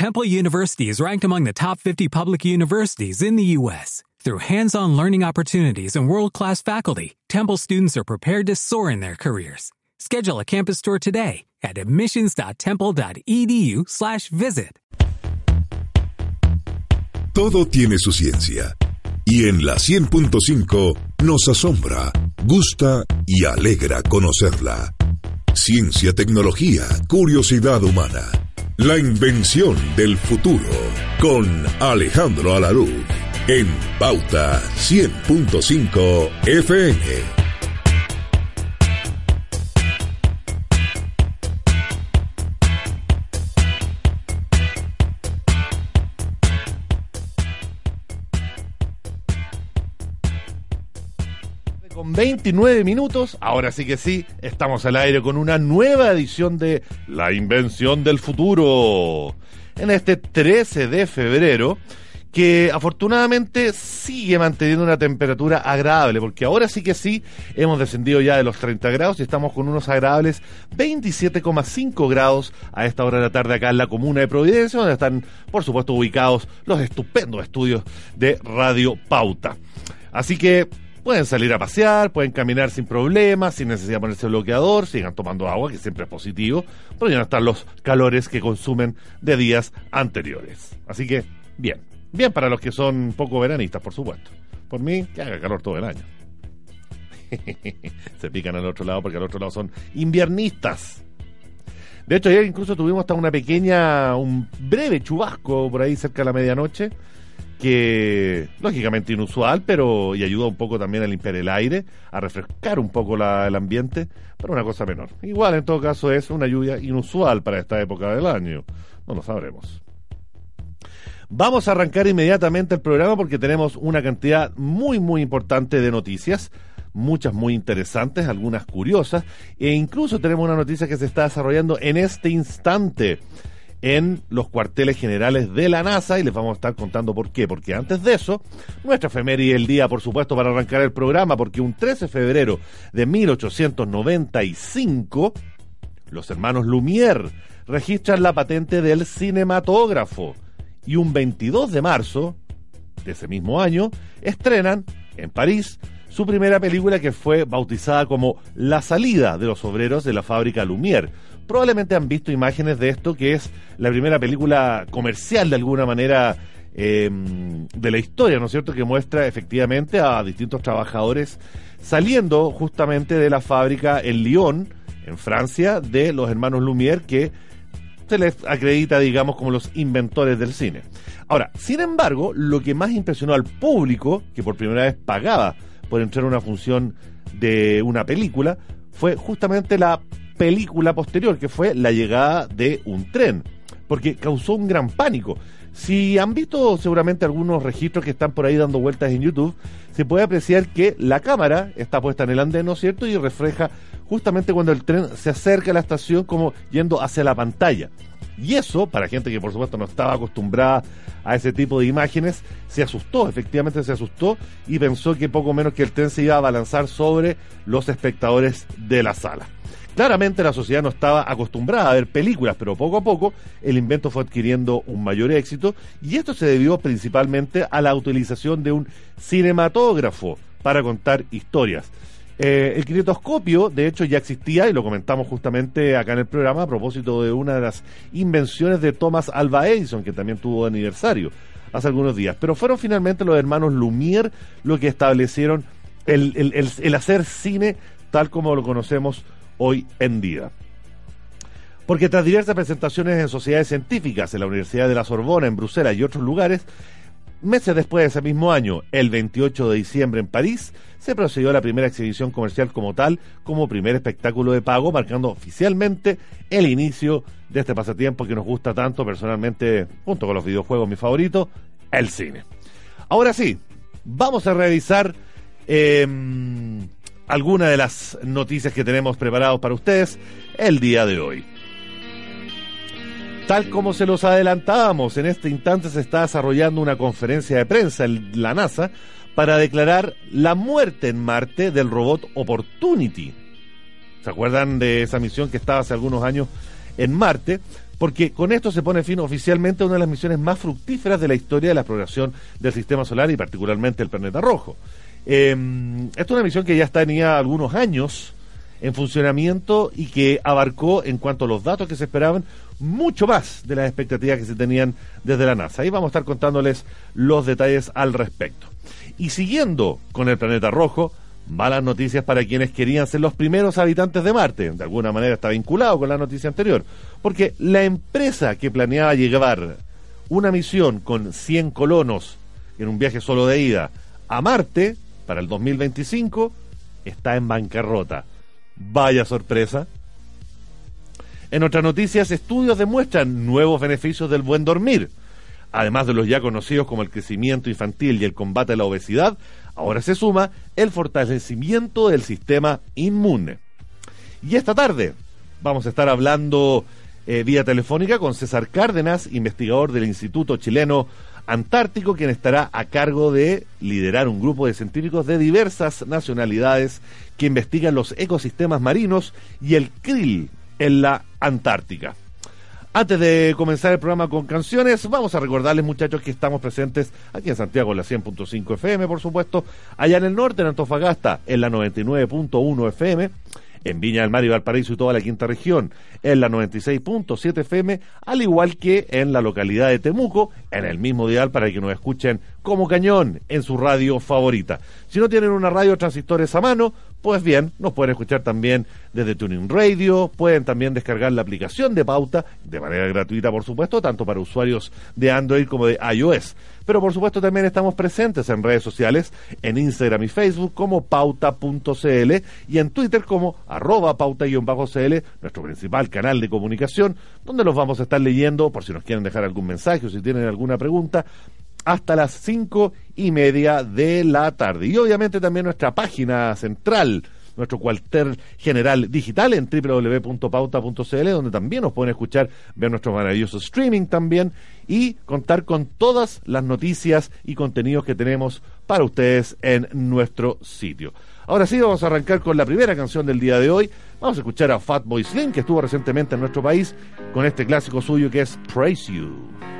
Temple University is ranked among the top 50 public universities in the U.S. Through hands-on learning opportunities and world-class faculty, Temple students are prepared to soar in their careers. Schedule a campus tour today at admissions.temple.edu/visit. Todo tiene su ciencia. Y en la 100.5 nos asombra, gusta y alegra conocerla. Ciencia, tecnología, curiosidad humana. La invención del futuro. Con Alejandro Alarú. En Pauta 100.5 FM. 29 minutos. Ahora sí que sí, estamos al aire con una nueva edición de La Invención del Futuro. En este 13 de febrero, que afortunadamente sigue manteniendo una temperatura agradable, porque ahora sí que sí, hemos descendido ya de los 30 grados y estamos con unos agradables 27,5 grados a esta hora de la tarde acá en la comuna de Providencia, donde están, por supuesto, ubicados los estupendos estudios de Radio Pauta. Así que Pueden salir a pasear, pueden caminar sin problemas, sin necesidad de ponerse bloqueador, sigan tomando agua, que siempre es positivo, pero ya no están los calores que consumen de días anteriores. Así que, bien. Bien para los que son poco veranistas, por supuesto. Por mí, que haga calor todo el año. Se pican al otro lado porque al otro lado son inviernistas. De hecho, ayer incluso tuvimos hasta una pequeña, un breve chubasco por ahí cerca de la medianoche que lógicamente inusual, pero y ayuda un poco también a limpiar el aire, a refrescar un poco el ambiente, pero una cosa menor. Igual en todo caso es una lluvia inusual para esta época del año, no lo sabremos. Vamos a arrancar inmediatamente el programa porque tenemos una cantidad muy muy importante de noticias, muchas muy interesantes, algunas curiosas, e incluso tenemos una noticia que se está desarrollando en este instante en los cuarteles generales de la NASA y les vamos a estar contando por qué. Porque antes de eso, nuestra efeméride el día, por supuesto, para arrancar el programa, porque un 13 de febrero de 1895, los hermanos Lumière registran la patente del cinematógrafo y un 22 de marzo de ese mismo año estrenan en París su primera película que fue bautizada como La salida de los obreros de la fábrica Lumière probablemente han visto imágenes de esto, que es la primera película comercial de alguna manera em, de la historia, ¿no es cierto?, que muestra efectivamente a distintos trabajadores saliendo justamente de la fábrica en Lyon, en Francia, de los hermanos Lumière, que se les acredita, digamos, como los inventores del cine. Ahora, sin embargo, lo que más impresionó al público, que por primera vez pagaba por entrar a una función de una película, fue justamente la película posterior, que fue la llegada de un tren, porque causó un gran pánico. Si han visto seguramente algunos registros que están por ahí dando vueltas en YouTube, se puede apreciar que la cámara está puesta en el andén, ¿no es cierto? Y refleja justamente cuando el tren se acerca a la estación como yendo hacia la pantalla. Y eso, para gente que por supuesto no estaba acostumbrada a ese tipo de imágenes, se asustó, efectivamente se asustó y pensó que poco menos que el tren se iba a balanzar sobre los espectadores de la sala. Claramente la sociedad no estaba acostumbrada a ver películas, pero poco a poco el invento fue adquiriendo un mayor éxito y esto se debió principalmente a la utilización de un cinematógrafo para contar historias. Eh, el kinetoscopio, de hecho, ya existía y lo comentamos justamente acá en el programa a propósito de una de las invenciones de Thomas Alva Edison, que también tuvo aniversario hace algunos días. Pero fueron finalmente los hermanos Lumière los que establecieron el hacer cine tal como lo conocemos hoy en día. Porque tras diversas presentaciones en sociedades científicas, en la Universidad de la Sorbona, en Bruselas y otros lugares, meses después de ese mismo año, el 28 de diciembre en París, se procedió a la primera exhibición comercial como tal, como primer espectáculo de pago, marcando oficialmente el inicio de este pasatiempo que nos gusta tanto personalmente, junto con los videojuegos, mi favorito, el cine. Ahora sí, vamos a revisar... Em, algunas de las noticias que tenemos preparados para ustedes el día de hoy. Tal como se los adelantábamos, en este instante se está desarrollando una conferencia de prensa en la NASA para declarar la muerte en Marte del robot Opportunity. ¿Se acuerdan de esa misión que estaba hace algunos años en Marte? porque con esto se pone fin oficialmente a una de las misiones más fructíferas de la historia de la exploración del sistema solar y particularmente el planeta rojo. Eh, esta es una misión que ya tenía algunos años en funcionamiento y que abarcó, en cuanto a los datos que se esperaban, mucho más de las expectativas que se tenían desde la NASA. Ahí vamos a estar contándoles los detalles al respecto. Y siguiendo con el planeta rojo, malas noticias para quienes querían ser los primeros habitantes de Marte. De alguna manera está vinculado con la noticia anterior. Porque la empresa que planeaba llevar una misión con 100 colonos en un viaje solo de ida a Marte para el 2025 está en bancarrota. Vaya sorpresa. En otras noticias, estudios demuestran nuevos beneficios del buen dormir. Además de los ya conocidos como el crecimiento infantil y el combate a la obesidad, ahora se suma el fortalecimiento del sistema inmune. Y esta tarde vamos a estar hablando eh, vía telefónica con César Cárdenas, investigador del Instituto Chileno Antártico, quien estará a cargo de liderar un grupo de científicos de diversas nacionalidades que investigan los ecosistemas marinos y el krill en la Antártica. Antes de comenzar el programa con canciones, vamos a recordarles, muchachos, que estamos presentes aquí en Santiago en la 100.5 FM, por supuesto, allá en el norte, en Antofagasta, en la 99.1 FM, en Viña del Mar y Valparaíso y toda la quinta región, en la 96.7 FM, al igual que en la localidad de Temuco, en el mismo dial para que nos escuchen como cañón en su radio favorita. Si no tienen una radio transistores a mano, pues bien, nos pueden escuchar también desde Tuning Radio, pueden también descargar la aplicación de Pauta, de manera gratuita por supuesto, tanto para usuarios de Android como de iOS. Pero por supuesto también estamos presentes en redes sociales, en Instagram y Facebook como pauta.cl y en Twitter como arroba pauta-cl, nuestro principal canal de comunicación, donde los vamos a estar leyendo por si nos quieren dejar algún mensaje o si tienen alguna pregunta hasta las cinco y media de la tarde. Y obviamente también nuestra página central, nuestro cuartel general digital en www.pauta.cl, donde también nos pueden escuchar, ver nuestro maravilloso streaming también y contar con todas las noticias y contenidos que tenemos para ustedes en nuestro sitio. Ahora sí, vamos a arrancar con la primera canción del día de hoy. Vamos a escuchar a Fatboy Slim, que estuvo recientemente en nuestro país, con este clásico suyo que es Praise You.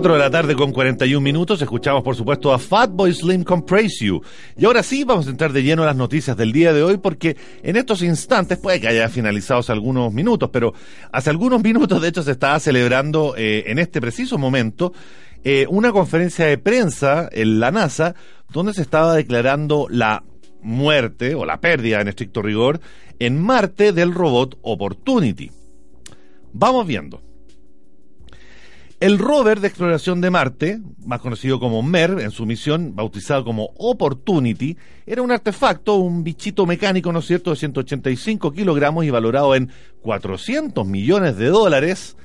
I4 de la tarde con 41 minutos, escuchamos por supuesto a Fatboy Slim con Praise You. Y ahora sí vamos a entrar de lleno a las noticias del día de hoy porque en estos instantes, puede que haya finalizado hace algunos minutos, pero hace algunos minutos de hecho se estaba celebrando eh, en este preciso momento eh, una conferencia de prensa en la NASA donde se estaba declarando la muerte o la pérdida en estricto rigor en Marte del robot Opportunity. Vamos viendo. El rover de exploración de Marte, más conocido como MER, en su misión, bautizado como Opportunity, era un artefacto, un bichito mecánico, ¿no es cierto?, de 185 kilogramos y valorado en 400 millones de dólares,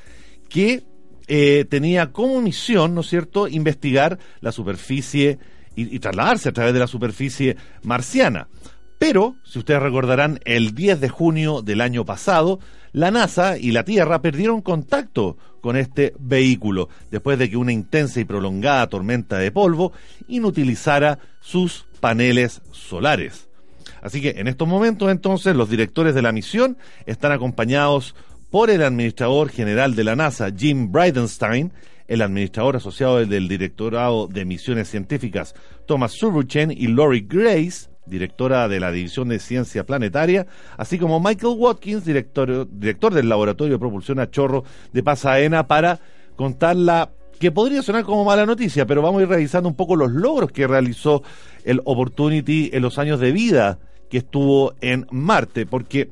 que eh, tenía como misión, ¿no es cierto?, investigar la superficie y, y trasladarse a través de la superficie marciana. Pero, si ustedes recordarán, el 10 de junio del año pasado, la NASA y la Tierra perdieron contacto con este vehículo después de que una intensa y prolongada tormenta de polvo inutilizara sus paneles solares. Así que en estos momentos entonces los directores de la misión están acompañados por el administrador general de la NASA, Jim Bridenstine, el administrador asociado del Directorado de Misiones Científicas, Thomas Surbuchen, y Lori Grace, directora de la División de Ciencia Planetaria, así como Michael Watkins, director, director del Laboratorio de Propulsión a Chorro de Pasadena, para contar la que podría sonar como mala noticia, pero vamos a ir revisando un poco los logros que realizó el Opportunity en los años de vida que estuvo en Marte, porque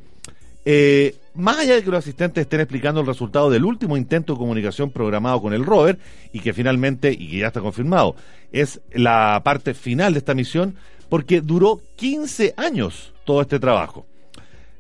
eh, más allá de que los asistentes estén explicando el resultado del último intento de comunicación programado con el rover y que finalmente, y que ya está confirmado, es la parte final de esta misión, porque duró 15 años todo este trabajo.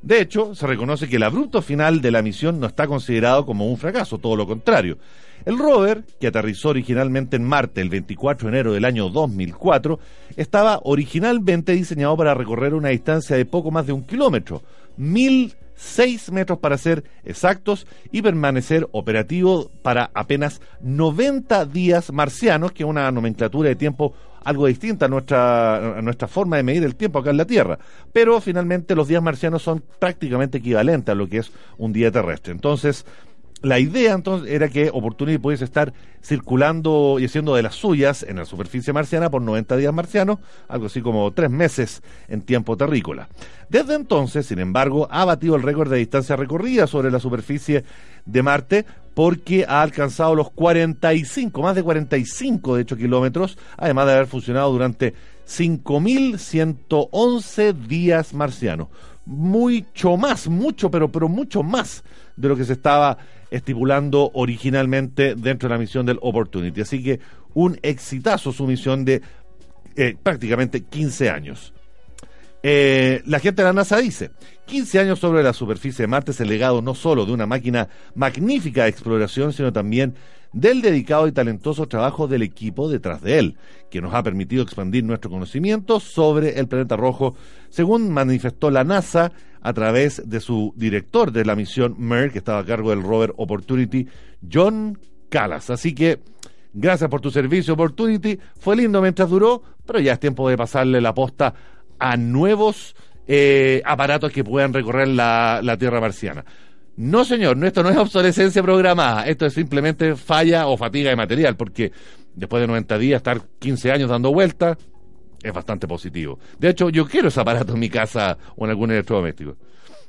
De hecho, se reconoce que el abrupto final de la misión no está considerado como un fracaso, todo lo contrario. El rover, que aterrizó originalmente en Marte el 24 de enero del año 2004, estaba originalmente diseñado para recorrer una distancia de poco más de un kilómetro, 1006 metros para ser exactos, y permanecer operativo para apenas 90 días marcianos, que es una nomenclatura de tiempo algo distinta a nuestra, a nuestra forma de medir el tiempo acá en la Tierra. Pero finalmente los días marcianos son prácticamente equivalentes a lo que es un día terrestre. Entonces, la idea entonces era que Opportunity pudiese estar circulando y haciendo de las suyas en la superficie marciana por 90 días marcianos, algo así como tres meses en tiempo terrícola. Desde entonces, sin embargo, ha batido el récord de distancia recorrida sobre la superficie de Marte porque ha alcanzado los 45, más de 45 de hecho kilómetros, además de haber funcionado durante 5.111 días marcianos. Mucho más, mucho, pero, pero mucho más de lo que se estaba estipulando originalmente dentro de la misión del Opportunity. Así que un exitazo su misión de eh, prácticamente 15 años. Eh, la gente de la NASA dice, 15 años sobre la superficie de Marte es el legado no solo de una máquina magnífica de exploración, sino también del dedicado y talentoso trabajo del equipo detrás de él, que nos ha permitido expandir nuestro conocimiento sobre el planeta rojo, según manifestó la NASA a través de su director de la misión MER, que estaba a cargo del rover Opportunity, John Callas. Así que, gracias por tu servicio, Opportunity. Fue lindo mientras duró, pero ya es tiempo de pasarle la posta a nuevos eh, aparatos que puedan recorrer la, la Tierra marciana. No, señor, esto no es obsolescencia programada, esto es simplemente falla o fatiga de material, porque después de 90 días estar 15 años dando vueltas es bastante positivo. De hecho, yo quiero ese aparato en mi casa o en algún electrodoméstico.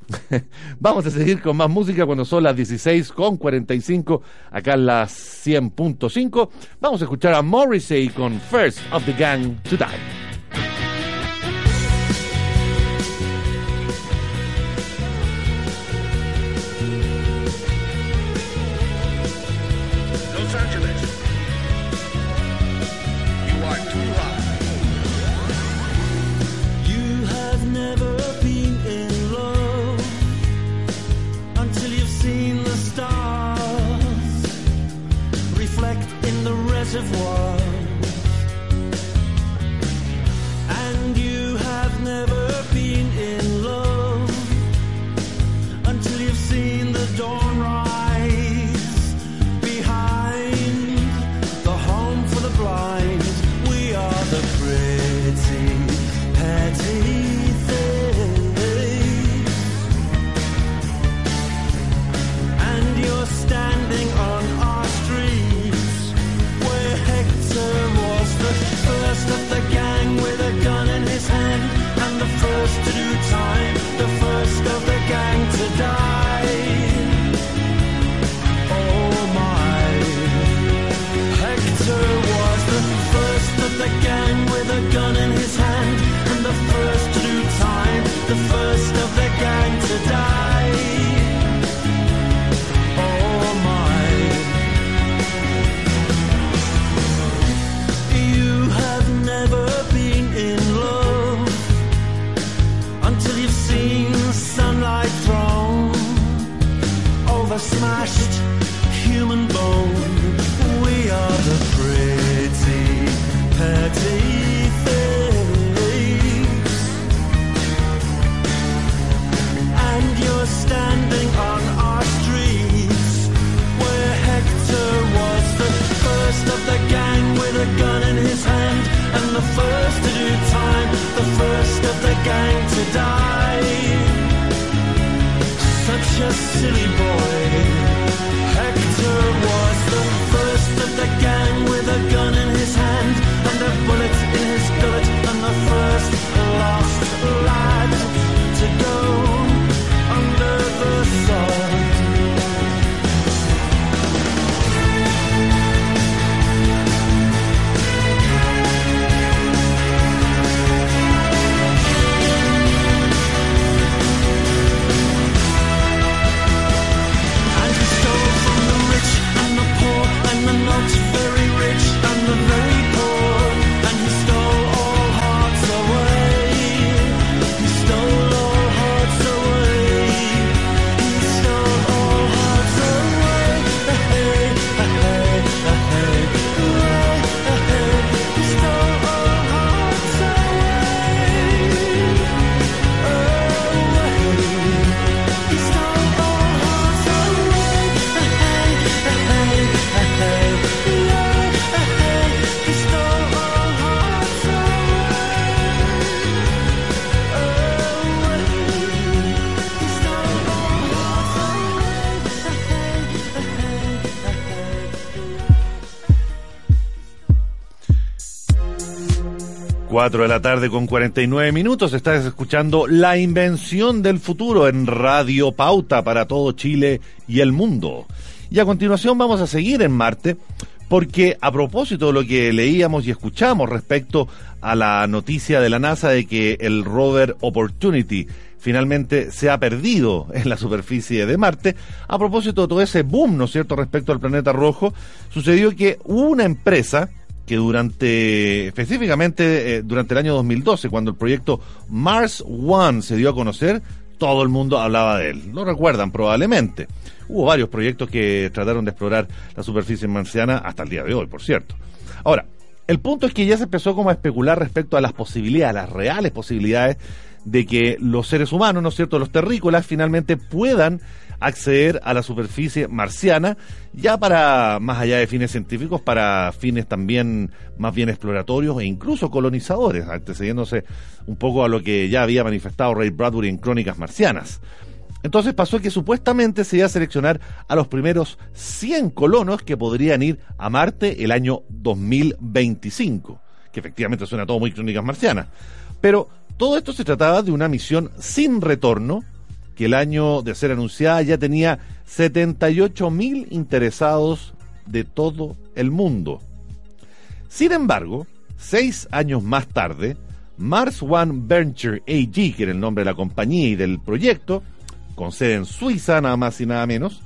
Vamos a seguir con más música cuando son las 16 con 45, acá en las 100.5. Vamos a escuchar a Morrissey con First of the Gang to Die. Over human bone. We are the pretty, petty things. And you're standing on our streets where Hector was the first of the gang with a gun in his hand and the first to do time, the first of the gang to die such a silly 4 de la tarde con 49 minutos. Estás escuchando La Invención del Futuro en Radio Pauta para todo Chile y el mundo. Y a continuación vamos a seguir en Marte porque a propósito de lo que leíamos y escuchamos respecto a la noticia de la NASA de que el rover Opportunity finalmente se ha perdido en la superficie de Marte, a propósito de todo ese boom, ¿no es cierto?, respecto al planeta rojo, sucedió que una empresa que durante, específicamente eh, durante el año 2012, cuando el proyecto Mars One se dio a conocer, todo el mundo hablaba de él. Lo recuerdan probablemente. Hubo varios proyectos que trataron de explorar la superficie marciana hasta el día de hoy, por cierto. Ahora, el punto es que ya se empezó como a especular respecto a las posibilidades, las reales posibilidades de que los seres humanos, ¿no es cierto?, los terrícolas finalmente puedan acceder a la superficie marciana, ya para, más allá de fines científicos, para fines también más bien exploratorios e incluso colonizadores, antecediéndose un poco a lo que ya había manifestado Ray Bradbury en Crónicas Marcianas. Entonces pasó que supuestamente se iba a seleccionar a los primeros 100 colonos que podrían ir a Marte el año 2025, que efectivamente suena todo muy Crónicas Marcianas. Pero todo esto se trataba de una misión sin retorno, que el año de ser anunciada ya tenía 78 mil interesados de todo el mundo. Sin embargo, seis años más tarde, Mars One Venture AG, que era el nombre de la compañía y del proyecto, con sede en Suiza, nada más y nada menos,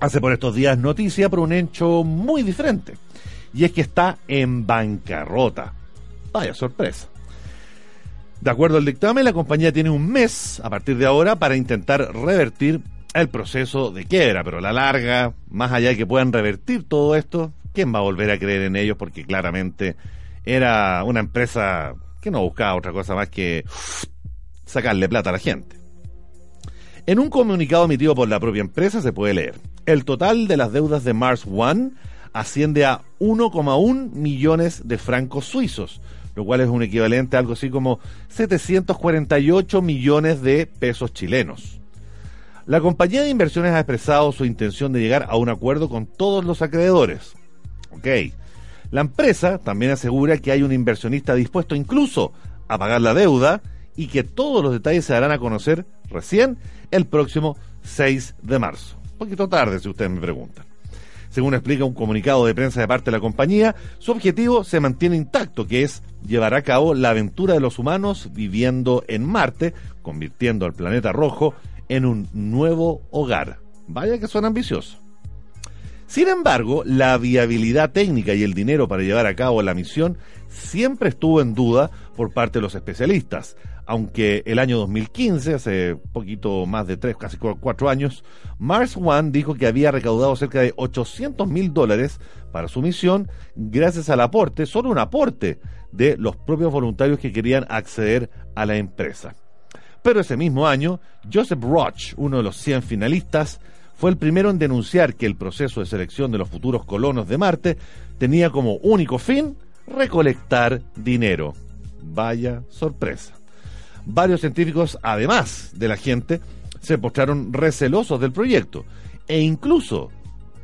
hace por estos días noticia por un hecho muy diferente. Y es que está en bancarrota. Vaya sorpresa. De acuerdo al dictamen, la compañía tiene un mes a partir de ahora para intentar revertir el proceso de quiebra, pero a la larga, más allá de que puedan revertir todo esto, ¿quién va a volver a creer en ellos? Porque claramente era una empresa que no buscaba otra cosa más que sacarle plata a la gente. En un comunicado emitido por la propia empresa se puede leer, el total de las deudas de Mars One asciende a 1,1 millones de francos suizos, lo cual es un equivalente a algo así como 748 millones de pesos chilenos. La compañía de inversiones ha expresado su intención de llegar a un acuerdo con todos los acreedores. Ok. La empresa también asegura que hay un inversionista dispuesto incluso a pagar la deuda y que todos los detalles se darán a conocer recién el próximo 6 de marzo. Un poquito tarde, si ustedes me preguntan. Según explica un comunicado de prensa de parte de la compañía, su objetivo se mantiene intacto, que es llevar a cabo la aventura de los humanos viviendo en Marte, convirtiendo al planeta rojo en un nuevo hogar. Vaya que suena ambicioso. Sin embargo, la viabilidad técnica y el dinero para llevar a cabo la misión siempre estuvo en duda por parte de los especialistas, aunque el año 2015, hace poquito más de tres, casi cuatro años, Mars One dijo que había recaudado cerca de 800 mil dólares para su misión gracias al aporte, solo un aporte, de los propios voluntarios que querían acceder a la empresa. Pero ese mismo año, Joseph Roach, uno de los 100 finalistas, fue el primero en denunciar que el proceso de selección de los futuros colonos de Marte tenía como único fin recolectar dinero. Vaya sorpresa. Varios científicos, además de la gente, se mostraron recelosos del proyecto e incluso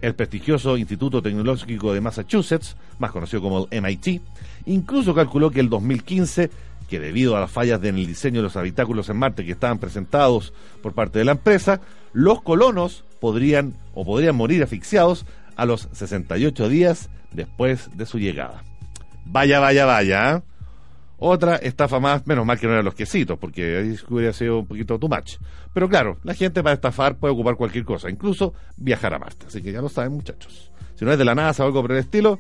el prestigioso Instituto Tecnológico de Massachusetts, más conocido como MIT, incluso calculó que el 2015, que debido a las fallas en el diseño de los habitáculos en Marte que estaban presentados por parte de la empresa, los colonos podrían o podrían morir asfixiados a los 68 días después de su llegada. Vaya, vaya, vaya. ¿eh? Otra estafa más, menos mal que no eran los quesitos, porque ahí hubiera sido un poquito too much. Pero claro, la gente para estafar puede ocupar cualquier cosa, incluso viajar a Marte. Así que ya lo saben, muchachos. Si no es de la NASA o algo por el estilo,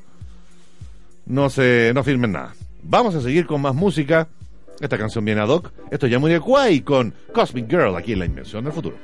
no se, no firmen nada. Vamos a seguir con más música. Esta canción viene a Doc. Esto es Yamuriquai con Cosmic Girl aquí en La Invención del Futuro.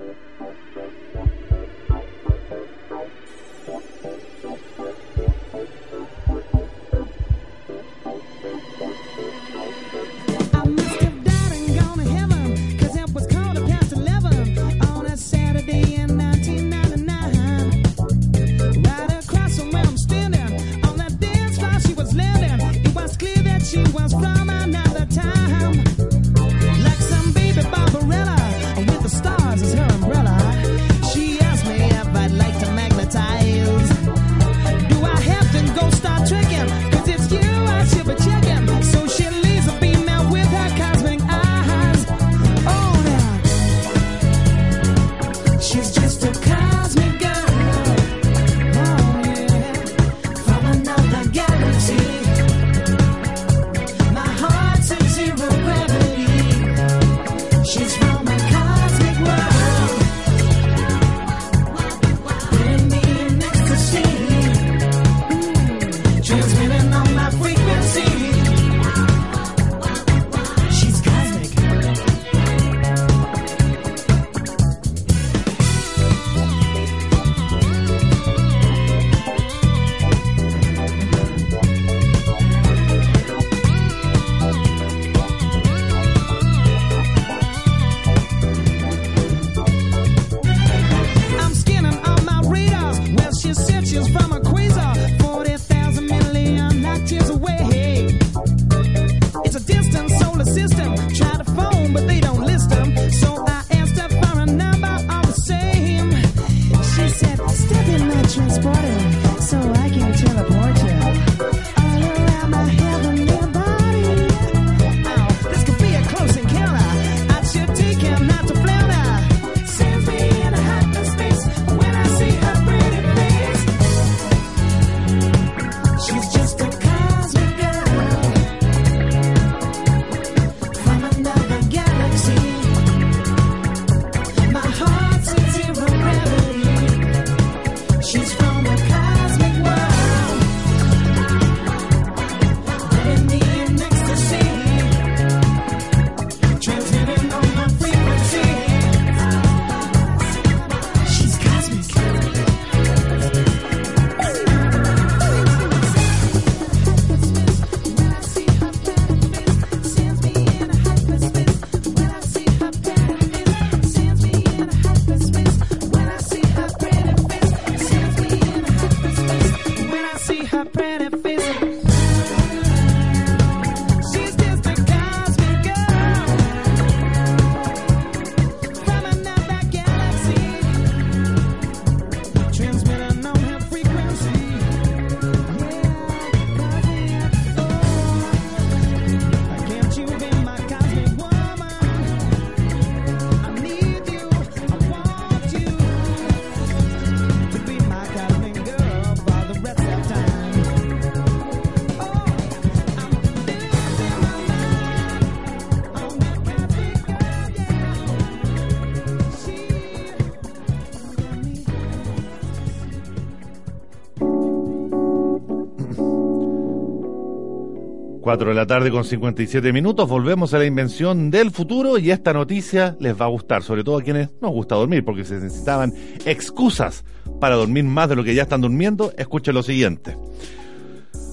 4 de la tarde con 57 minutos. Volvemos a la invención del futuro y esta noticia les va a gustar, sobre todo a quienes nos gusta dormir, porque se necesitaban excusas para dormir más de lo que ya están durmiendo. Escuchen lo siguiente.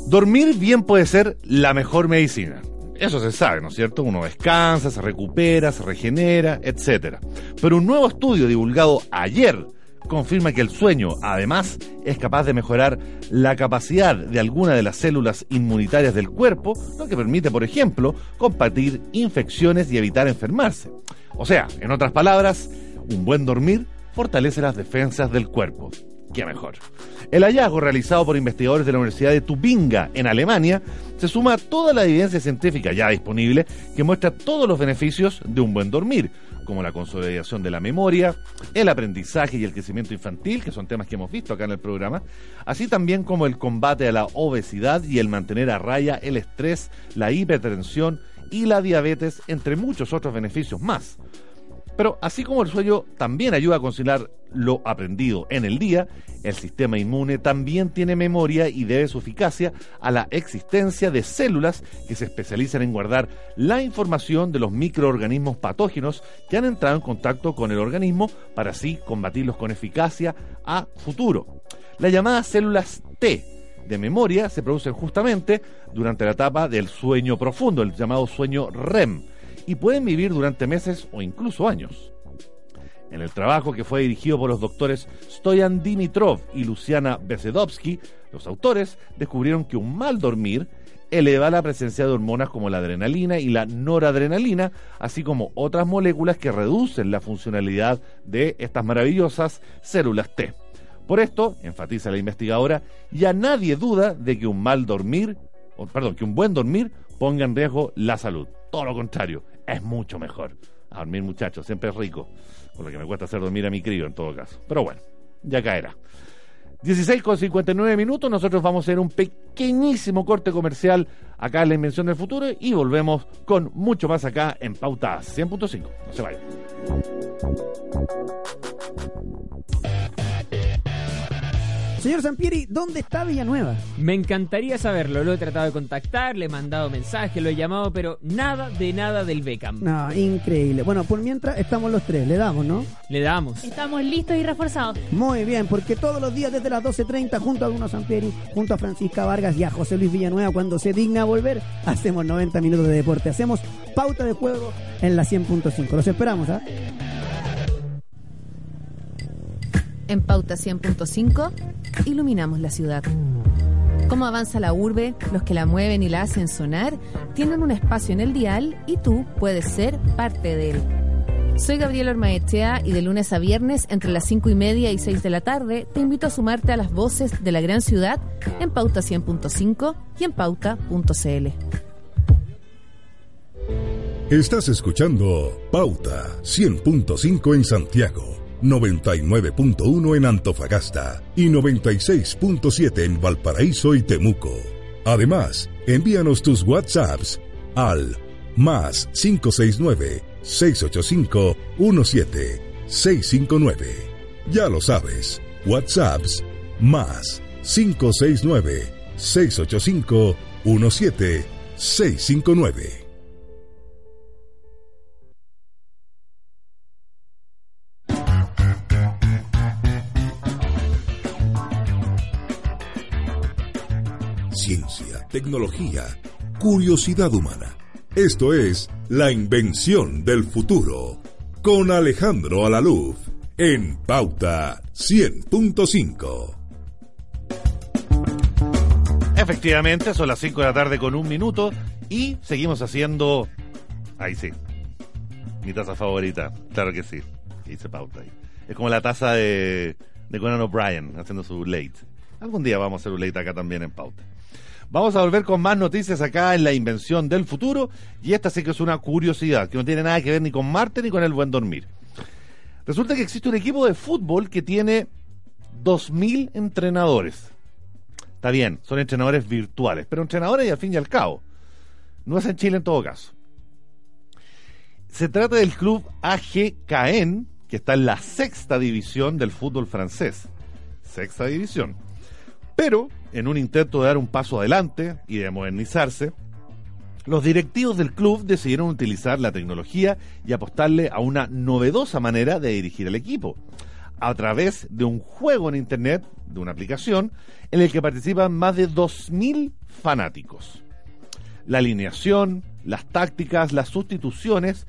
Dormir bien puede ser la mejor medicina. Eso se sabe, ¿no es cierto? Uno descansa, se recupera, se regenera, etc. Pero un nuevo estudio divulgado ayer confirma que el sueño, además, es capaz de mejorar la capacidad de alguna de las células inmunitarias del cuerpo, lo que permite, por ejemplo, combatir infecciones y evitar enfermarse. O sea, en otras palabras, un buen dormir fortalece las defensas del cuerpo. ¿Qué mejor? El hallazgo realizado por investigadores de la Universidad de Tubinga en Alemania se suma a toda la evidencia científica ya disponible que muestra todos los beneficios de un buen dormir, como la consolidación de la memoria, el aprendizaje y el crecimiento infantil, que son temas que hemos visto acá en el programa, así también como el combate a la obesidad y el mantener a raya el estrés, la hipertensión y la diabetes, entre muchos otros beneficios más. Pero así como el sueño también ayuda a conciliar lo aprendido en el día, el sistema inmune también tiene memoria y debe su eficacia a la existencia de células que se especializan en guardar la información de los microorganismos patógenos que han entrado en contacto con el organismo para así combatirlos con eficacia a futuro. Las llamadas células T de memoria se producen justamente durante la etapa del sueño profundo, el llamado sueño REM y pueden vivir durante meses o incluso años. En el trabajo que fue dirigido por los doctores Stoyan Dimitrov y Luciana Besedovsky, los autores descubrieron que un mal dormir eleva la presencia de hormonas como la adrenalina y la noradrenalina, así como otras moléculas que reducen la funcionalidad de estas maravillosas células T. Por esto, enfatiza la investigadora, ya nadie duda de que un mal dormir, o, perdón, que un buen dormir ponga en riesgo la salud. Todo lo contrario, es mucho mejor. A dormir, muchachos, siempre es rico. Por lo que me cuesta hacer dormir a mi crío en todo caso. Pero bueno, ya caerá. 16 con 59 minutos, nosotros vamos a hacer un pequeñísimo corte comercial acá en la Invención del Futuro y volvemos con mucho más acá en Pauta 100.5. No se vayan. Señor Sampieri, ¿dónde está Villanueva? Me encantaría saberlo, lo he tratado de contactar, le he mandado mensajes, lo he llamado, pero nada de nada del Beckham. No, increíble. Bueno, por mientras estamos los tres, le damos, ¿no? Le damos. Estamos listos y reforzados. Muy bien, porque todos los días desde las 12.30 junto a Bruno Sampieri, junto a Francisca Vargas y a José Luis Villanueva, cuando se digna volver, hacemos 90 minutos de deporte. Hacemos pauta de juego en la 100.5. Los esperamos, ¿ah? En Pauta 100.5 iluminamos la ciudad. Cómo avanza la urbe, los que la mueven y la hacen sonar, tienen un espacio en el dial y tú puedes ser parte de él. Soy Gabriel Ormaechea y de lunes a viernes, entre las 5 y media y 6 de la tarde, te invito a sumarte a las voces de la gran ciudad en Pauta 100.5 y en pauta.cl. Estás escuchando Pauta 100.5 en Santiago, 99.1 en Antofagasta y 96.7 en Valparaíso y Temuco. Además, envíanos tus WhatsApps al más 569 685 17659. Ya lo sabes, WhatsApps más 569 tecnología, curiosidad humana. Esto es La Invención del Futuro con Alejandro Alaluz en Pauta 100.5. Efectivamente, son las 5 de la tarde con un minuto y seguimos haciendo... Ahí sí. Mi taza favorita, claro que sí. Hice pauta ahí. Es como la taza de, de Conan O'Brien haciendo su late. Algún día vamos a hacer un late acá también en pauta. Vamos a volver con más noticias acá en la invención del futuro y esta sí que es una curiosidad que no tiene nada que ver ni con Marte ni con el buen dormir. Resulta que existe un equipo de fútbol que tiene 2.000 entrenadores. Está bien, son entrenadores virtuales, pero entrenadores y al fin y al cabo. No es en Chile en todo caso. Se trata del club AG que está en la sexta división del fútbol francés. Sexta división. Pero, en un intento de dar un paso adelante y de modernizarse, los directivos del club decidieron utilizar la tecnología y apostarle a una novedosa manera de dirigir el equipo, a través de un juego en Internet, de una aplicación, en el que participan más de 2.000 fanáticos. La alineación, las tácticas, las sustituciones,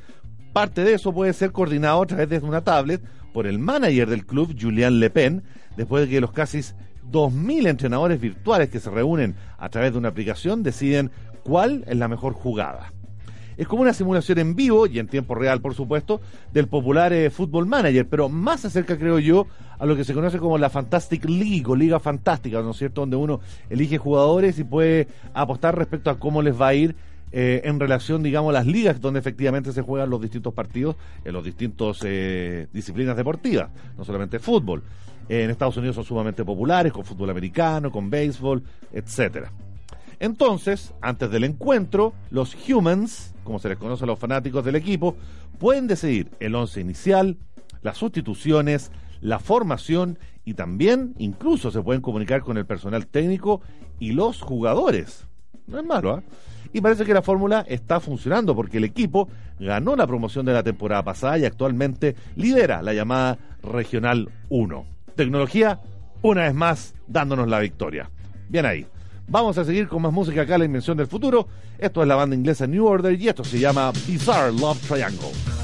parte de eso puede ser coordinado a través de una tablet por el manager del club, Julian Le Pen, después de que los casi 2.000 entrenadores virtuales que se reúnen a través de una aplicación deciden cuál es la mejor jugada. Es como una simulación en vivo y en tiempo real, por supuesto, del popular eh, Football Manager, pero más acerca, creo yo, a lo que se conoce como la Fantastic League o Liga Fantástica, ¿no es cierto?, donde uno elige jugadores y puede apostar respecto a cómo les va a ir eh, en relación, digamos, a las ligas donde efectivamente se juegan los distintos partidos en los distintos eh, disciplinas deportivas, no solamente fútbol. En Estados Unidos son sumamente populares, con fútbol americano, con béisbol, etcétera. Entonces, antes del encuentro, los humans, como se les conoce a los fanáticos del equipo, pueden decidir el once inicial, las sustituciones, la formación y también incluso se pueden comunicar con el personal técnico y los jugadores. No es malo, ¿ah? Y parece que la fórmula está funcionando porque el equipo ganó la promoción de la temporada pasada y actualmente lidera la llamada Regional 1. Tecnología, una vez más, dándonos la victoria. Bien ahí. Vamos a seguir con más música acá, la invención del futuro. Esto es la banda inglesa New Order y esto se llama Bizarre Love Triangle.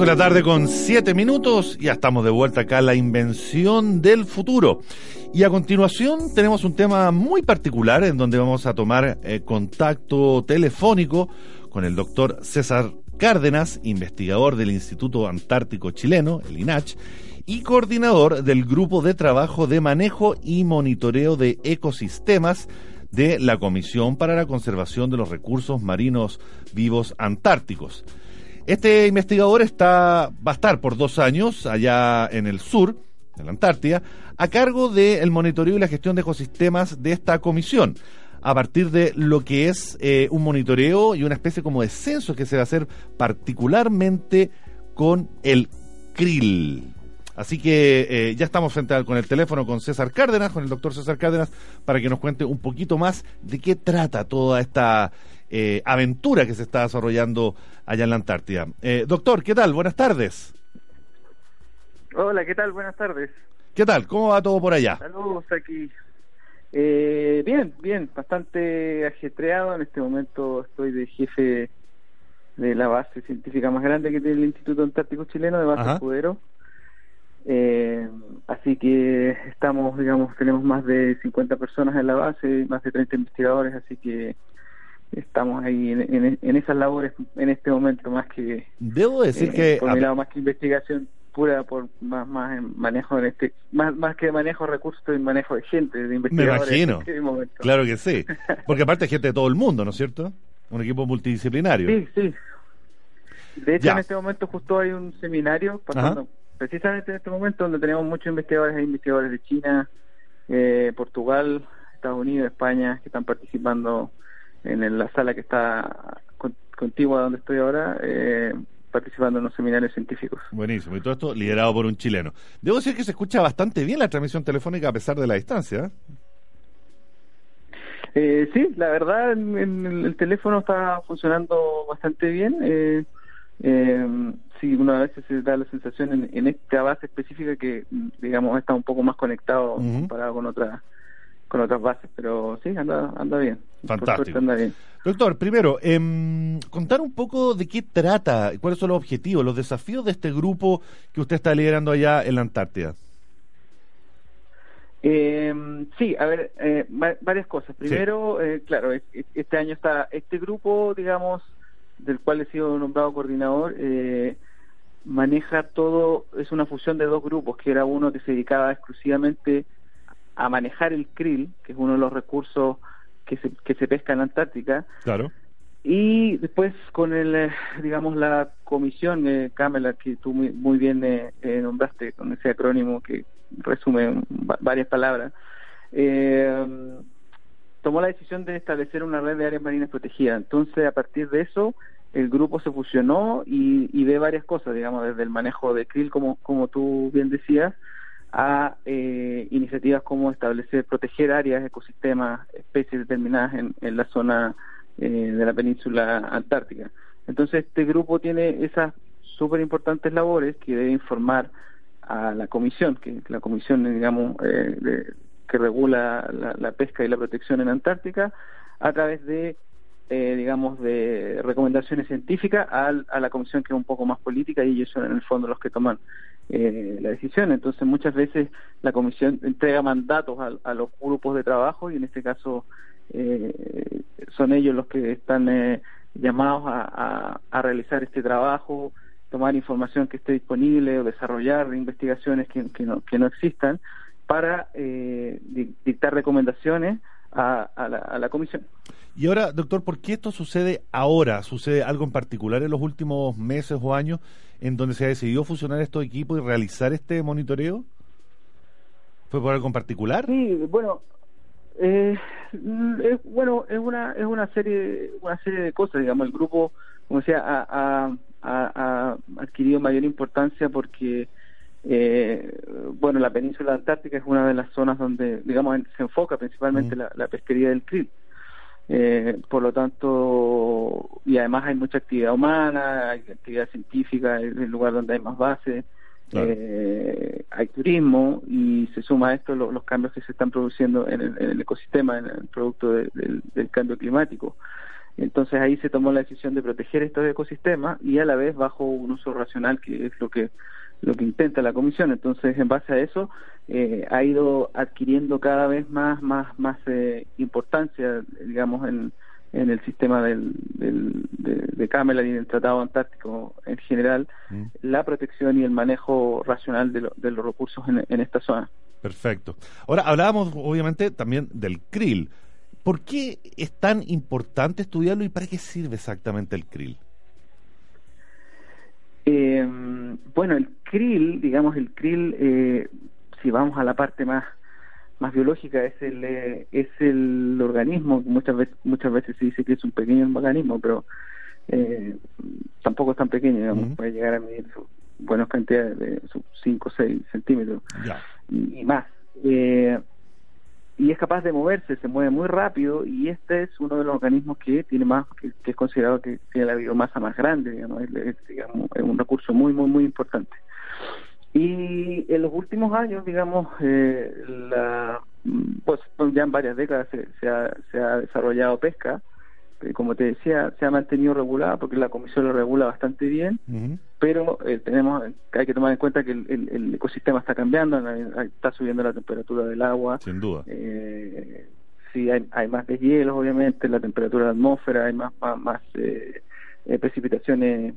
5 de la tarde con 7 minutos, ya estamos de vuelta acá, la invención del futuro. Y a continuación tenemos un tema muy particular en donde vamos a tomar eh, contacto telefónico con el doctor César Cárdenas, investigador del Instituto Antártico Chileno, el INACH, y coordinador del Grupo de Trabajo de Manejo y Monitoreo de Ecosistemas de la Comisión para la Conservación de los Recursos Marinos Vivos Antárticos. Este investigador está, va a estar por dos años allá en el sur, en la Antártida, a cargo del monitoreo y la gestión de ecosistemas de esta comisión, a partir de lo que es eh, un monitoreo y una especie como de censo que se va a hacer particularmente con el krill. Así que eh, ya estamos frente al, con el teléfono con César Cárdenas, con el doctor César Cárdenas, para que nos cuente un poquito más de qué trata toda esta eh, aventura que se está desarrollando allá en la Antártida. Eh, doctor, ¿qué tal? Buenas tardes. Hola, ¿qué tal? Buenas tardes. ¿Qué tal? ¿Cómo va todo por allá? Saludos aquí. Eh, bien, bien, bastante ajetreado. En este momento estoy de jefe de la base científica más grande que tiene el Instituto Antártico Chileno, de base Ajá. Escudero. Eh, así que estamos, digamos, tenemos más de 50 personas en la base, más de 30 investigadores, así que estamos ahí en, en- en esas labores en este momento, más que Debo decir eh, que... por mi lado más que investigación pura por más más en manejo en este más más que manejo recursos y manejo de gente de me investigadores imagino. en este momento. Claro que sí. Porque aparte hay gente de todo el mundo, ¿no es cierto? Un equipo multidisciplinario. sí sí de hecho Ya. en este momento justo hay un seminario pasando precisamente en este momento donde tenemos muchos investigadores hay investigadores de China eh, Portugal Estados Unidos España que están participando en la sala que está con- contigua donde estoy ahora eh, participando en los seminarios científicos Buenísimo. Y todo esto liderado por un chileno. Debo decir que se escucha bastante bien la transmisión telefónica a pesar de la distancia. ¿eh? Eh, sí, la verdad, en- en el, el teléfono está funcionando bastante bien. Eh, eh, sí, una vez se da la sensación en, en esta base específica que, digamos, está un poco más conectado Ujú. comparado con otras con otras bases, pero sí, anda anda bien. Fantástico. anda bien. Doctor, primero, em, contar un poco de qué trata, cuáles son los objetivos, los desafíos de este grupo que usted está liderando allá en la Antártida. Eh, sí, a ver, eh, va- varias cosas. Primero, eh, claro, es- es- este año está este grupo, digamos, del cual he sido nombrado coordinador, eh, maneja todo, es una fusión de dos grupos, que era uno que se dedicaba exclusivamente a manejar el krill, que es uno de los recursos que se, que se pesca en la Antártica, Claro. y después con el, eh, digamos, la comisión, eh, Camela, que tú muy, muy bien eh, eh, nombraste con ese acrónimo que resume va- varias palabras, eh, tomó la decisión de establecer una red de áreas marinas protegidas. Entonces, a partir de eso, el grupo se fusionó y, y ve varias cosas, digamos, desde el manejo de krill, como, como tú bien decías, a eh, iniciativas como establecer, proteger áreas, ecosistemas, especies determinadas en, en la zona eh, de la península antártica. Entonces, este grupo tiene esas súper importantes labores que debe informar a la comisión, que la comisión, digamos, eh, de- que regula la, la pesca y la protección en Antártica, a través de, eh, digamos, de recomendaciones científicas al- a, la comisión que es un poco más política y ellos son en el fondo los que toman eh, la decisión. Entonces, muchas veces la comisión entrega mandatos a, a los grupos de trabajo y en este caso eh, son ellos los que están eh, llamados a, a- a realizar este trabajo, tomar información que esté disponible o desarrollar investigaciones que, que no, que no existan para eh, di- dictar recomendaciones a, a la, a la comisión. Y ahora, doctor, ¿por qué esto sucede ahora? ¿Sucede algo en particular en los últimos meses o años en donde se ha decidido fusionar estos equipos y realizar este monitoreo? ¿Fue por algo en particular? Sí, bueno, eh, es, bueno, es una es una serie una serie de cosas, digamos, el grupo, como decía, ha, ha- ha- ha adquirido mayor importancia porque eh, bueno, la península antártica es una de las zonas donde, digamos, se enfoca principalmente Mm. la, la pesquería del krill. Eh, por lo tanto, y además hay mucha actividad humana, hay actividad científica, es el lugar donde hay más bases, Claro. eh, hay turismo y se suma a esto lo- los cambios que se están produciendo en el, en el ecosistema, en el producto de- del, del cambio climático. Entonces ahí se tomó la decisión de proteger estos ecosistemas y a la vez bajo un uso racional, que es lo que lo que intenta la comisión. Entonces, en base a eso, eh, ha ido adquiriendo cada vez más más más eh, importancia, digamos, en, en el sistema del, del, de, de Camelot y del Tratado Antártico en general, Mm. la protección y el manejo racional de, lo- de los recursos en, en esta zona. Perfecto. Ahora, hablábamos obviamente también del krill. ¿Por qué es tan importante estudiarlo y para qué sirve exactamente el krill? Eh, bueno, el krill, digamos, el krill, eh, si vamos a la parte más más biológica, es el eh, es el organismo. Muchas veces muchas veces se dice que es un pequeño organismo, pero eh, tampoco es tan pequeño. Digamos, puede llegar a medir sus buenas cantidades de sus 5 o 6 centímetros y, y más. Eh, es capaz de moverse, se mueve muy rápido y este es uno de los organismos que tiene más, que, es considerado que tiene la biomasa más grande, digamos, es, un recurso muy, muy, muy importante. Y en los últimos años, digamos, eh, la, pues ya en varias décadas se, se, ha, se ha desarrollado pesca, como te decía, se ha mantenido regulada porque la comisión lo regula bastante bien, pero eh, tenemos hay que tomar en cuenta que el, el- el ecosistema está cambiando, está subiendo la temperatura del agua, Sin duda. eh, sí hay, hay más deshielos obviamente, la temperatura de la atmósfera, hay más más, más, eh, eh, precipitaciones,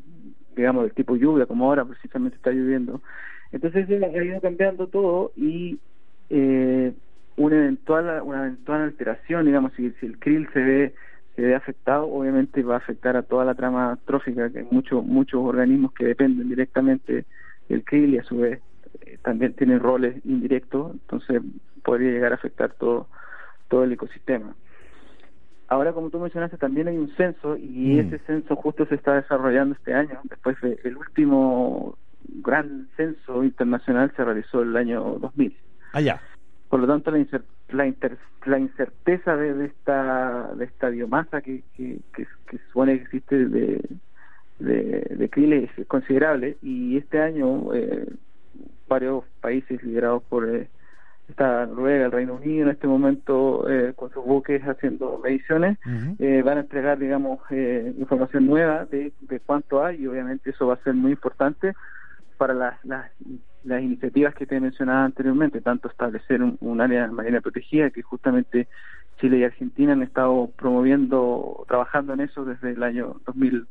digamos del tipo lluvia, como ahora precisamente está lloviendo. Entonces eh, ha ido cambiando todo y eh, una eventual una eventual alteración, digamos, si, si el krill se ve se ve afectado, obviamente va a afectar a toda la trama trófica, que hay muchos muchos organismos que dependen directamente del krill y a su vez eh, también tienen roles indirectos, entonces podría llegar a afectar todo todo el ecosistema. Ahora, como tú mencionaste, también hay un censo y Mm. ese censo justo se está desarrollando este año. Después de- el último gran censo internacional se realizó el año 2000. Allá. Por lo tanto, la, incer- la, inter- la incerteza de, de esta de esta biomasa que, que, que, que supone que existe de, de, de krill es considerable y este año eh, varios países liderados por eh, está Noruega, el Reino Unido en este momento eh, con sus buques haciendo mediciones eh, van a entregar, digamos, eh, información nueva de, de cuánto hay y obviamente eso va a ser muy importante para las, las, las iniciativas que te mencionaba anteriormente, tanto establecer un, área marina protegida que justamente Chile y Argentina han estado promoviendo, trabajando en eso desde el año 2000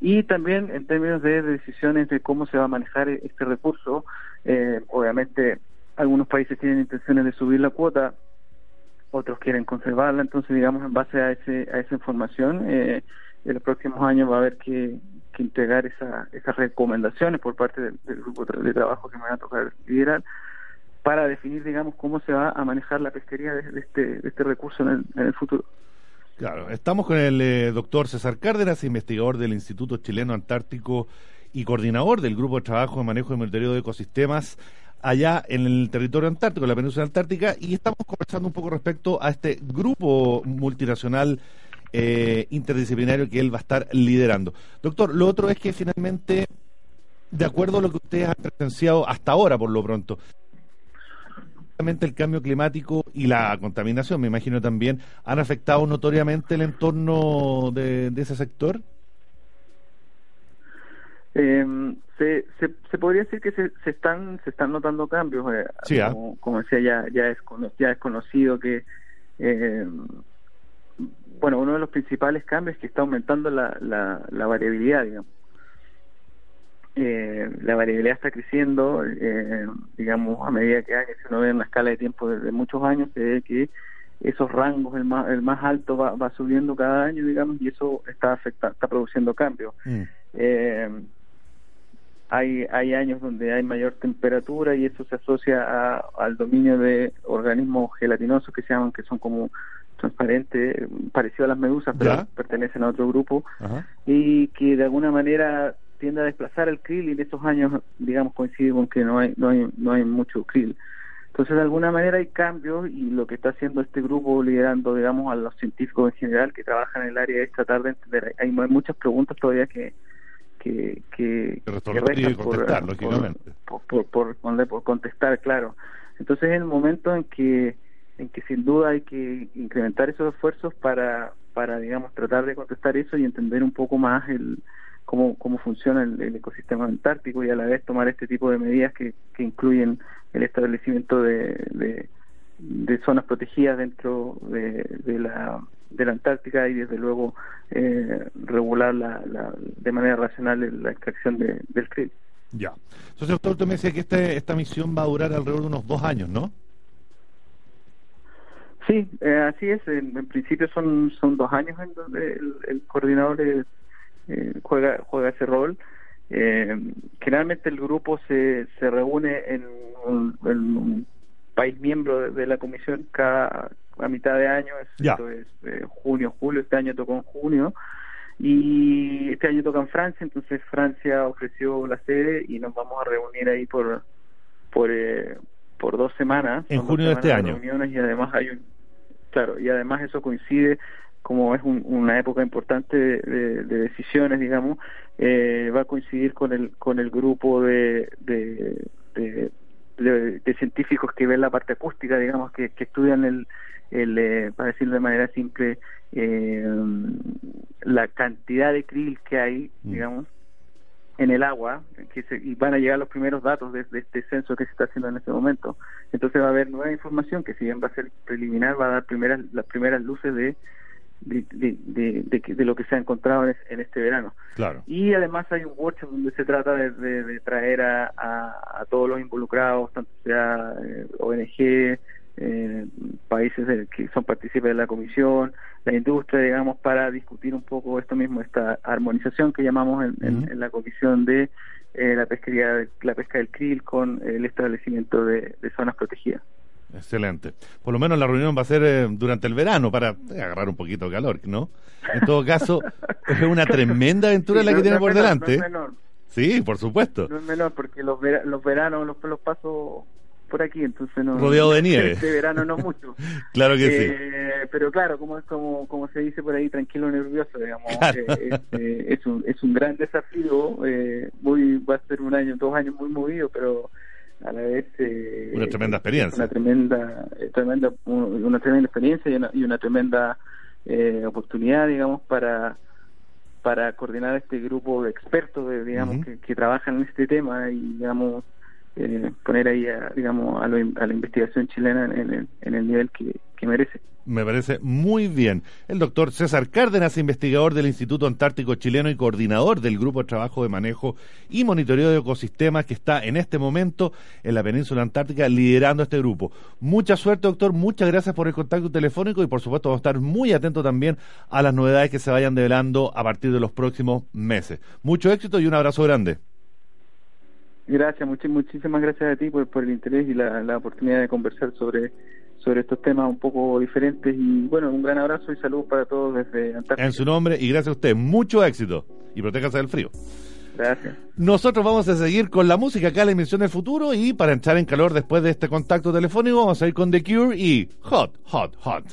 y también en términos de decisiones de cómo se va a manejar este recurso, eh, obviamente algunos países tienen intenciones de subir la cuota, otros quieren conservarla, entonces digamos en base a ese a esa información eh, en los próximos años va a haber que, que entregar esa, esas recomendaciones por parte del, grupo de trabajo que me va a tocar liderar para definir digamos cómo se va a manejar la pesquería de, de este de este recurso en el, en el futuro. Claro, estamos con el eh, doctor César Cárdenas, investigador del Instituto Chileno Antártico y coordinador del Grupo de Trabajo de Manejo y Monitoreo de Ecosistemas allá en el territorio antártico, en la península antártica, y estamos conversando un poco respecto a este grupo multinacional eh, interdisciplinario que él va a estar liderando. Doctor, lo otro es que finalmente, de acuerdo a lo que ustedes han presenciado hasta ahora, por lo pronto, Obviamente el cambio climático y la contaminación, me imagino también, han afectado notoriamente el entorno de, de ese sector. Eh, se, se, se podría decir que se, se están se están notando cambios eh, Sí, ¿ah? como, como decía ya ya es cono- ya es conocido que eh, bueno uno de los principales cambios es que está aumentando la, la, la variabilidad digamos eh, la variabilidad está creciendo eh, digamos a medida que, que uno ve en una escala de tiempo de, de muchos años se ve que esos rangos el más el más alto va, va subiendo cada año digamos y eso está afecta, está produciendo cambios Mm. eh, hay hay años donde hay mayor temperatura y eso se asocia a- al dominio de organismos gelatinosos que se llaman que son como transparentes eh, parecido a las medusas pero Ya. pertenecen a otro grupo Ajá. y que de alguna manera tiende a desplazar al krill y en estos años digamos coincide con que no hay no hay no hay mucho krill entonces de alguna manera hay cambios y lo que está haciendo este grupo liderando digamos a los científicos en general que trabajan en el área es tratar de entender hay, muchas preguntas todavía que que que, Que por, por, por, por contestar claro entonces en el momento en que en que sin duda hay que incrementar esos esfuerzos para, para digamos, tratar de contestar eso y entender un poco más el cómo, cómo funciona el, ecosistema antártico y a la vez tomar este tipo de medidas que, que incluyen el establecimiento de, de, zonas protegidas dentro de, de la de la Antártica y desde luego eh, regular la, la, de manera racional la extracción de, del krill. Ya. Entonces, doctor, usted me decía que este, esta misión va a durar alrededor de unos dos años, ¿no? Sí, eh, así es. En, en principio son son dos años en donde el, el coordinador eh, eh, juega juega ese rol. Eh, generalmente el grupo se, se reúne en un, en un país miembro de, de la comisión cada a mitad de año, esto es junio, julio, este año tocó en junio y este año toca en Francia, entonces Francia ofreció la sede y nos vamos a reunir ahí por por eh, por dos semanas. En junio de este año. reuniones y además hay un claro y además eso coincide como es un- una época importante de, de- de decisiones digamos eh, va a coincidir con el con el grupo de de, científicos que ven la parte acústica digamos que, que estudian el el eh, para decirlo de manera simple eh, la cantidad de krill que hay Mm. En el agua que se, y van a llegar los primeros datos de, de este censo que se está haciendo en este momento. Entonces va a haber nueva información que si bien va a ser preliminar va a dar primeras las primeras luces de de, de, de, de que- de lo que se ha encontrado en, es- en este verano. Claro. Y además hay un workshop donde se trata de, traer a, a, a todos los involucrados, tanto sea eh, ONG, eh, países de- que son partícipes de la comisión, la industria, digamos, para discutir un poco esto mismo, esta armonización que llamamos en, en- Ujú. en la comisión de eh, la pesquería, la pesca del krill con el establecimiento de, de zonas protegidas. Excelente. Por lo menos la reunión va a ser eh, durante el verano para eh, agarrar un poquito de calor, ¿no? En todo caso, es una tremenda aventura Sí, la que no- tiene no por menor, delante. No es menor, Sí, por supuesto. no es menor, porque los, los veranos los, los paso por aquí, entonces no... Rodeado de nieve. Este verano no mucho. Claro que sí. Eh, pero claro, como es como, como se dice por ahí, tranquilo nervioso, digamos, Claro. eh, es, eh, es un es un gran desafío, eh, muy va a ser un año, dos años muy movido, pero a la vez eh, Una tremenda experiencia. una tremenda, eh, tremenda un- una tremenda experiencia y una, y una tremenda eh, oportunidad, digamos, para para coordinar este grupo de expertos, de, digamos, que, que trabajan en este tema y digamos eh, poner ahí, a, digamos, a, lo- a la investigación chilena en, el, en el nivel que, que merece. Me parece muy bien. El doctor César Cárdenas, investigador del Instituto Antártico Chileno y coordinador del Grupo de Trabajo de Manejo y Monitoreo de Ecosistemas que está en este momento en la península antártica liderando este grupo. Mucha suerte, doctor. Muchas gracias por el contacto telefónico y, por supuesto, vamos a estar muy atentos también a las novedades que se vayan develando a partir de los próximos meses. Mucho éxito y un abrazo grande. Gracias, muchi- muchísimas gracias a ti por, por el interés y la, la oportunidad de conversar sobre, sobre estos temas un poco diferentes. Y bueno, un gran abrazo y saludos para todos desde Antártica. En su nombre y gracias a usted. Mucho éxito y protéjase del frío. Gracias. Nosotros vamos a seguir con la música acá en la emisión del futuro y para entrar en calor después de este contacto telefónico vamos a ir con The Cure y Hot, Hot, Hot.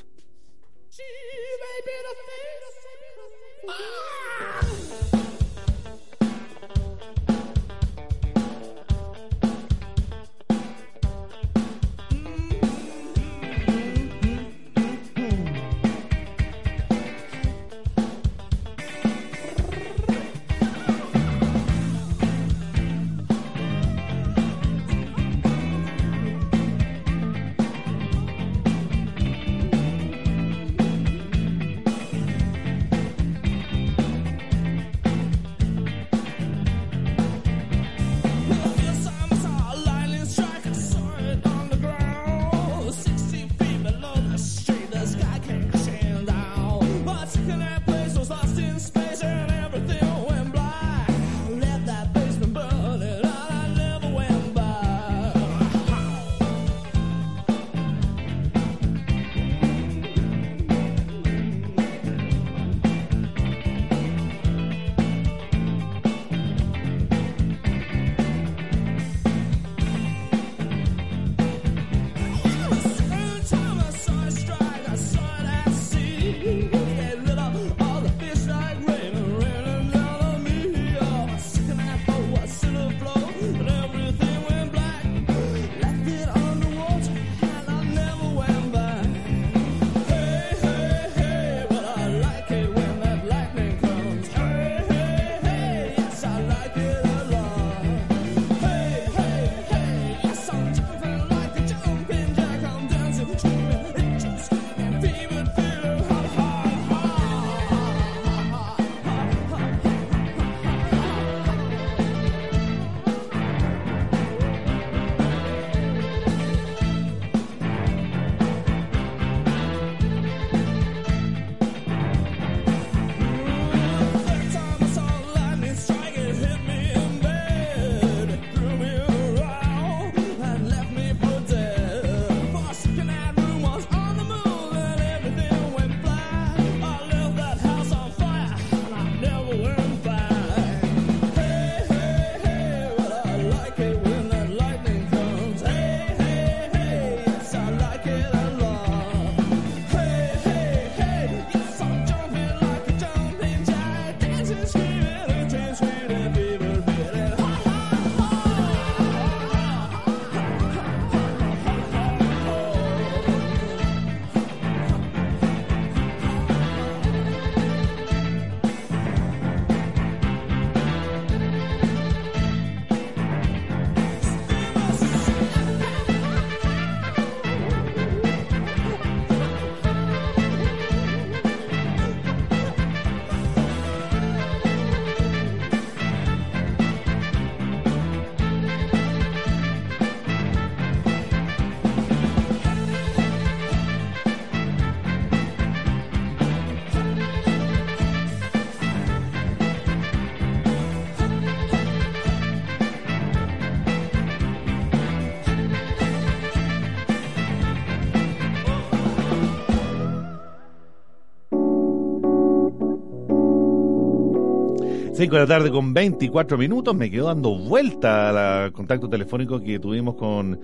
5 de la tarde con 24 minutos. Me quedo dando vuelta al contacto telefónico que tuvimos con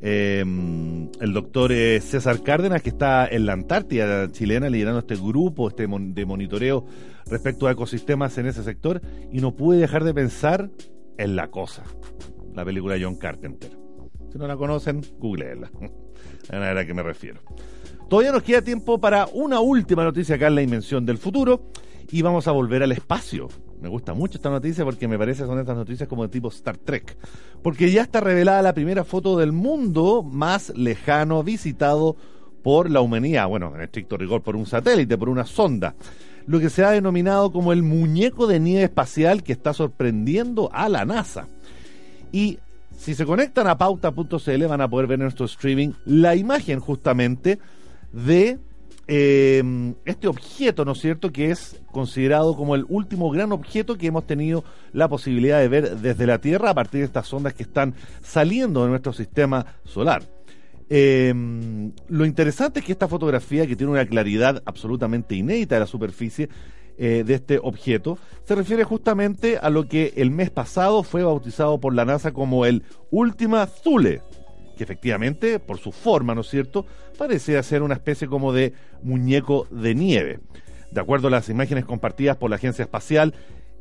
eh, el doctor eh, César Cárdenas, que está en la Antártida chilena liderando este grupo este de monitoreo respecto a ecosistemas en ese sector. Y no pude dejar de pensar en La Cosa, la película John Carpenter. Si no la conocen, googleenla. A la que me refiero. Todavía nos queda tiempo para una última noticia acá en la Invención del Futuro y vamos a volver al espacio. Me gusta mucho esta noticia porque me parece son estas noticias como de tipo Star Trek. Porque ya está revelada la primera foto del mundo más lejano visitado por la humanidad. Bueno, en estricto rigor por un satélite, por una sonda. Lo que se ha denominado como el muñeco de nieve espacial que está sorprendiendo a la NASA. Y si se conectan a pauta.cl van a poder ver en nuestro streaming la imagen justamente de eh, este objeto, ¿no es cierto?, que es considerado como el último gran objeto que hemos tenido la posibilidad de ver desde la Tierra a partir de estas ondas que están saliendo de nuestro sistema solar. Eh, lo interesante es que esta fotografía, que tiene una claridad absolutamente inédita de la superficie eh, de este objeto, se refiere justamente a lo que el mes pasado fue bautizado por la NASA como el Última Thule, que efectivamente, por su forma, ¿no es cierto?, parecía ser una especie como de muñeco de nieve. De acuerdo a las imágenes compartidas por la Agencia Espacial,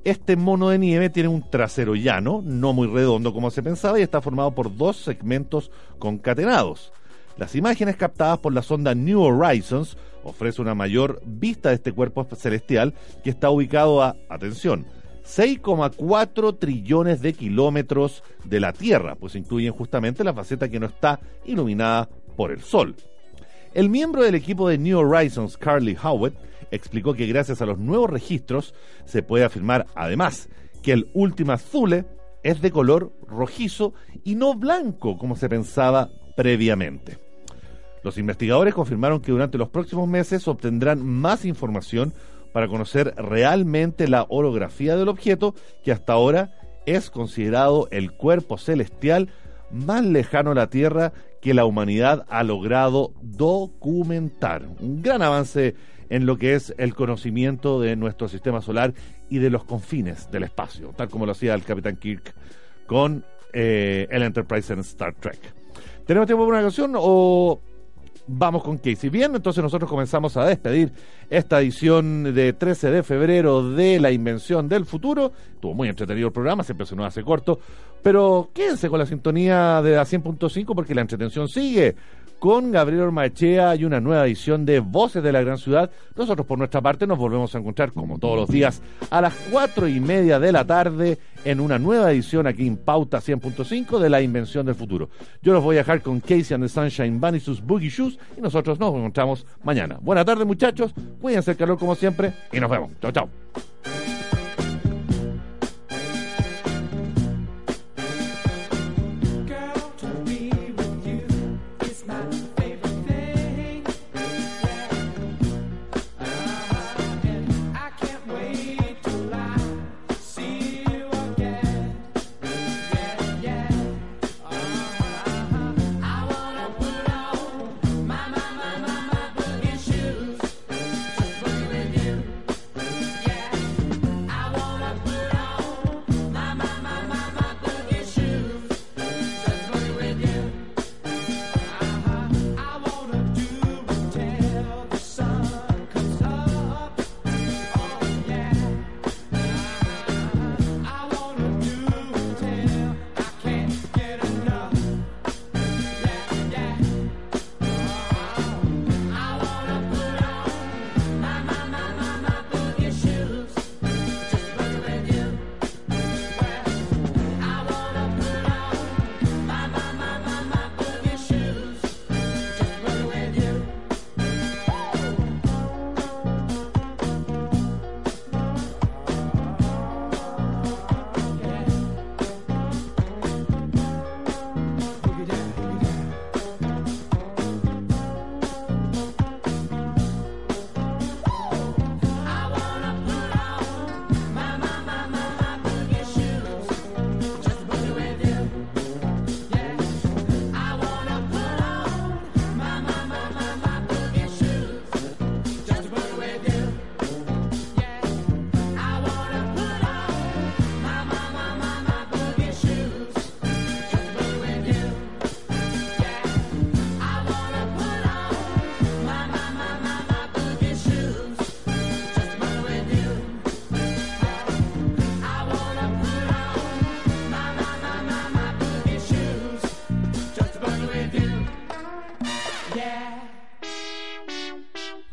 este mono de nieve tiene un trasero llano, no muy redondo como se pensaba, y está formado por dos segmentos concatenados. Las imágenes captadas por la sonda New Horizons ofrecen una mayor vista de este cuerpo celestial que está ubicado a, atención, 6,4 trillones de kilómetros de la Tierra, pues incluyen justamente la faceta que no está iluminada por el Sol. El miembro del equipo de New Horizons, Carly Howitt, explicó que gracias a los nuevos registros se puede afirmar además que el Ultima Thule es de color rojizo y no blanco como se pensaba previamente. Los investigadores confirmaron que durante los próximos meses obtendrán más información para conocer realmente la orografía del objeto que hasta ahora es considerado el cuerpo celestial más lejano a la Tierra que la humanidad ha logrado documentar. Un gran avance en lo que es el conocimiento de nuestro sistema solar y de los confines del espacio, tal como lo hacía el Capitán Kirk con eh, el Enterprise en Star Trek. ¿Tenemos tiempo para una canción o vamos con Casey? Bien, entonces nosotros comenzamos a despedir esta edición de 13 de febrero de La Invención del Futuro. Estuvo muy entretenido el programa, siempre se nos hace corto, pero quédense con la sintonía de la 100.5 porque la entretención sigue con Gabriel Ormachea y una nueva edición de Voces de la Gran Ciudad. Nosotros por nuestra parte nos volvemos a encontrar como todos los días a las cuatro y media de la tarde en una nueva edición aquí en Pauta 100.5 de La Invención del Futuro. Yo los voy a dejar con Casey and the Sunshine Band y sus Boogie Shoes y nosotros nos encontramos mañana. Buenas tardes muchachos, cuídense el calor como siempre y nos vemos. Chao, chao.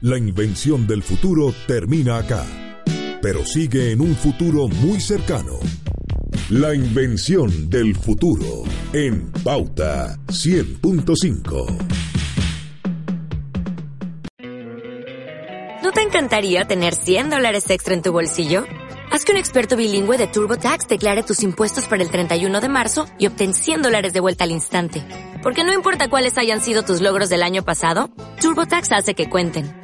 La invención del futuro termina acá, pero sigue en un futuro muy cercano. La invención del futuro en Pauta 100.5. ¿No te encantaría tener 100 dólares extra en tu bolsillo? Haz que un experto bilingüe de TurboTax declare tus impuestos para el 31 de marzo y obtén 100 dólares de vuelta al instante. Porque no importa cuáles hayan sido tus logros del año pasado, TurboTax hace que cuenten.